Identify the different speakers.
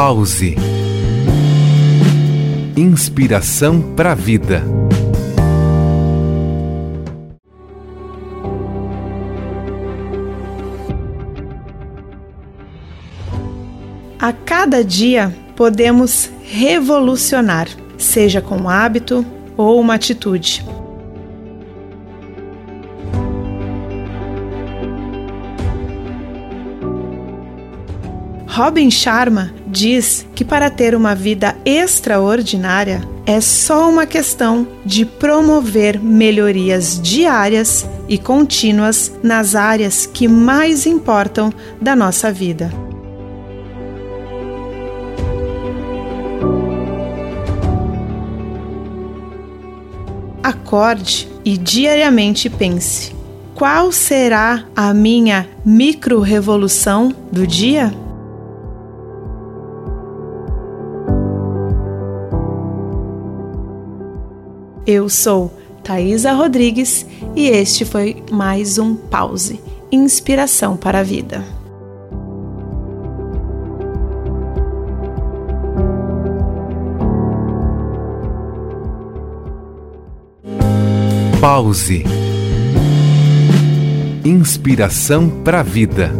Speaker 1: Pause. Inspiração para a vida.
Speaker 2: A cada dia podemos revolucionar, seja com um hábito ou uma atitude. Robin Sharma diz que para ter uma vida extraordinária é só uma questão de promover melhorias diárias e contínuas nas áreas que mais importam da nossa vida. Acorde e diariamente pense: qual será a minha micro-revolução do dia? Eu sou Thaisa Rodrigues e este foi mais um Pause Inspiração para a Vida.
Speaker 1: Pause Inspiração para a Vida.